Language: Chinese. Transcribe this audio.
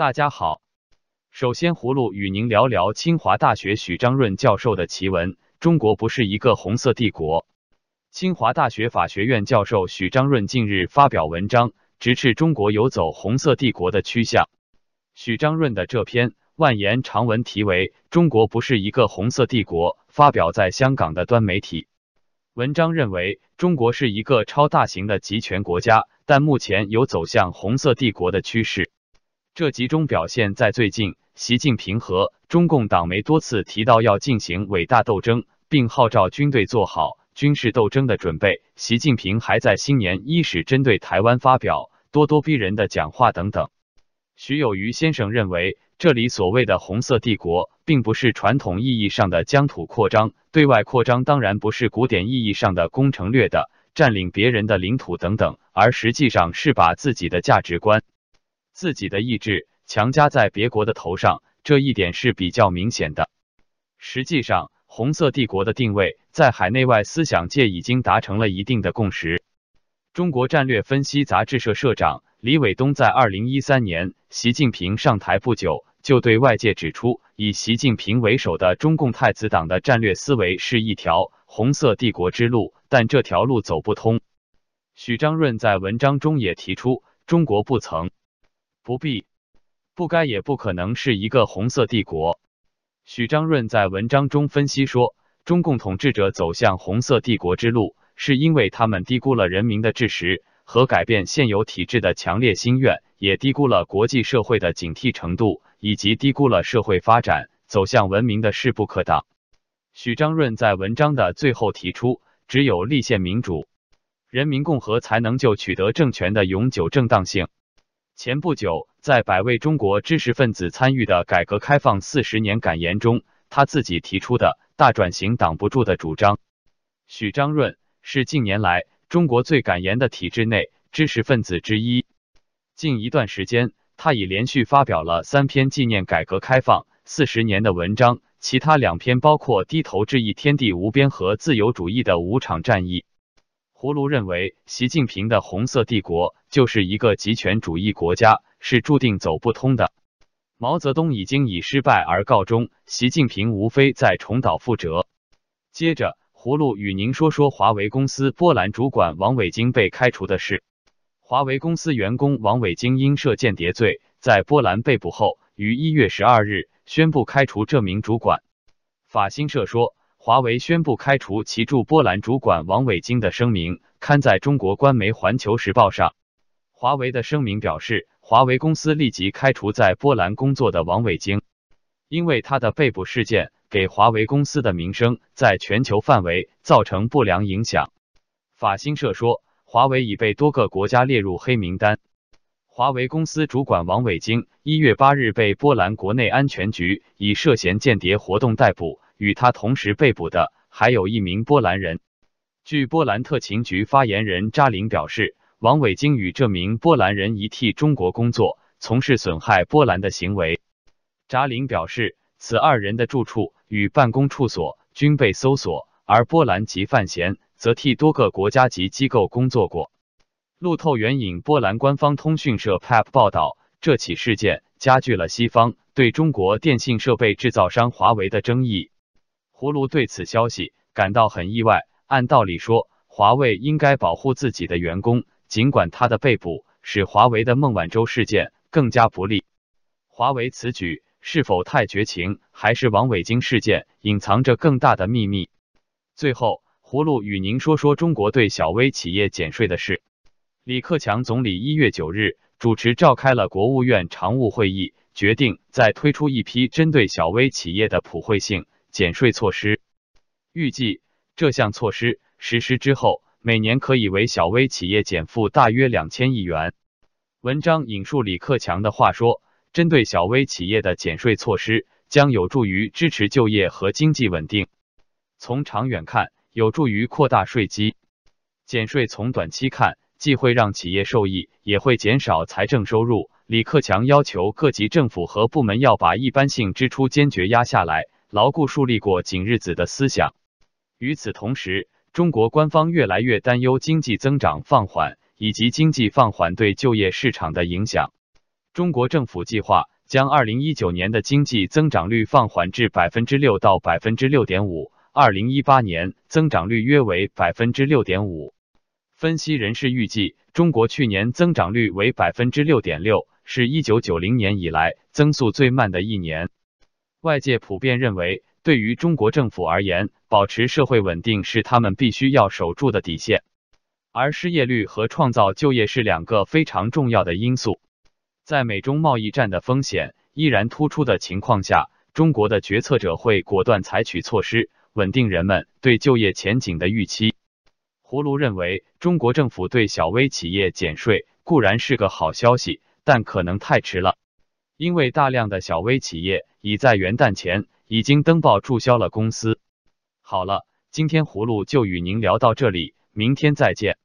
大家好，首先葫芦与您聊聊清华大学许章润教授的奇闻：中国不是一个红色帝国。清华大学法学院教授许章润近日发表文章，直斥中国有走红色帝国的趋向。许章润的这篇万言长文题为《中国不是一个红色帝国》，发表在香港的端媒体。文章认为，中国是一个超大型的集权国家，但目前有走向红色帝国的趋势。这集中表现在最近，习近平和中共党媒多次提到要进行伟大斗争，并号召军队做好军事斗争的准备。习近平还在新年伊始针对台湾发表咄咄逼人的讲话等等。徐有余先生认为，这里所谓的红色帝国，并不是传统意义上的疆土扩张，对外扩张当然不是古典意义上的攻城略的占领别人的领土等等，而实际上是把自己的价值观、自己的意志强加在别国的头上，这一点是比较明显的。实际上，红色帝国的定位在海内外思想界已经达成了一定的共识。中国战略分析杂志社社长。李伟东在二零一三年习近平上台不久，就对外界指出，以习近平为首的中共太子党的战略思维是一条红色帝国之路，但这条路走不通。许章润在文章中也提出，中国不曾、不必、不该也不可能是一个红色帝国。许章润在文章中分析说，中共统治者走向红色帝国之路，是因为他们低估了人民的志识。和改变现有体制的强烈心愿，也低估了国际社会的警惕程度，以及低估了社会发展走向文明的势不可挡。许章润在文章的最后提出，只有立宪民主、人民共和才能就取得政权的永久正当性。前不久，在百位中国知识分子参与的改革开放四十年感言中，他自己提出的大转型挡不住的主张。许章润是近年来。中国最敢言的体制内知识分子之一。近一段时间，他已连续发表了三篇纪念改革开放四十年的文章，其他两篇包括《低头致意天地无边》和《自由主义的五场战役》。葫芦认为，习近平的红色帝国就是一个极权主义国家，是注定走不通的。毛泽东已经以失败而告终，习近平无非在重蹈覆辙。接着。葫芦与您说说华为公司波兰主管王伟京被开除的事。华为公司员工王伟京因涉间谍罪在波兰被捕后，于一月十二日宣布开除这名主管。法新社说，华为宣布开除其驻波兰主管王伟京的声明刊在中国官媒《环球时报》上。华为的声明表示，华为公司立即开除在波兰工作的王伟京，因为他的被捕事件。给华为公司的名声在全球范围造成不良影响。法新社说，华为已被多个国家列入黑名单。华为公司主管王伟京一月八日被波兰国内安全局以涉嫌间谍活动逮捕，与他同时被捕的还有一名波兰人。据波兰特勤局发言人扎林表示，王伟京与这名波兰人一替中国工作，从事损害波兰的行为。扎林表示。此二人的住处与办公处所均被搜索，而波兰籍范闲则替多个国家级机构工作过。路透援引波兰官方通讯社 PAP 报道，这起事件加剧了西方对中国电信设备制造商华为的争议。葫芦对此消息感到很意外。按道理说，华为应该保护自己的员工，尽管他的被捕使华为的孟晚舟事件更加不利。华为此举。是否太绝情，还是王伟京事件隐藏着更大的秘密？最后，葫芦与您说说中国对小微企业减税的事。李克强总理一月九日主持召开了国务院常务会议，决定再推出一批针对小微企业的普惠性减税措施。预计这项措施实施之后，每年可以为小微企业减负大约两千亿元。文章引述李克强的话说。针对小微企业的减税措施将有助于支持就业和经济稳定。从长远看，有助于扩大税基。减税从短期看，既会让企业受益，也会减少财政收入。李克强要求各级政府和部门要把一般性支出坚决压下来，牢固树立过紧日子的思想。与此同时，中国官方越来越担忧经济增长放缓以及经济放缓对就业市场的影响。中国政府计划将二零一九年的经济增长率放缓至百分之六到百分之六点五，二零一八年增长率约为百分之六点五。分析人士预计，中国去年增长率为百分之六点六，是一九九零年以来增速最慢的一年。外界普遍认为，对于中国政府而言，保持社会稳定是他们必须要守住的底线，而失业率和创造就业是两个非常重要的因素。在美中贸易战的风险依然突出的情况下，中国的决策者会果断采取措施，稳定人们对就业前景的预期。葫芦认为，中国政府对小微企业减税固然是个好消息，但可能太迟了，因为大量的小微企业已在元旦前已经登报注销了公司。好了，今天葫芦就与您聊到这里，明天再见。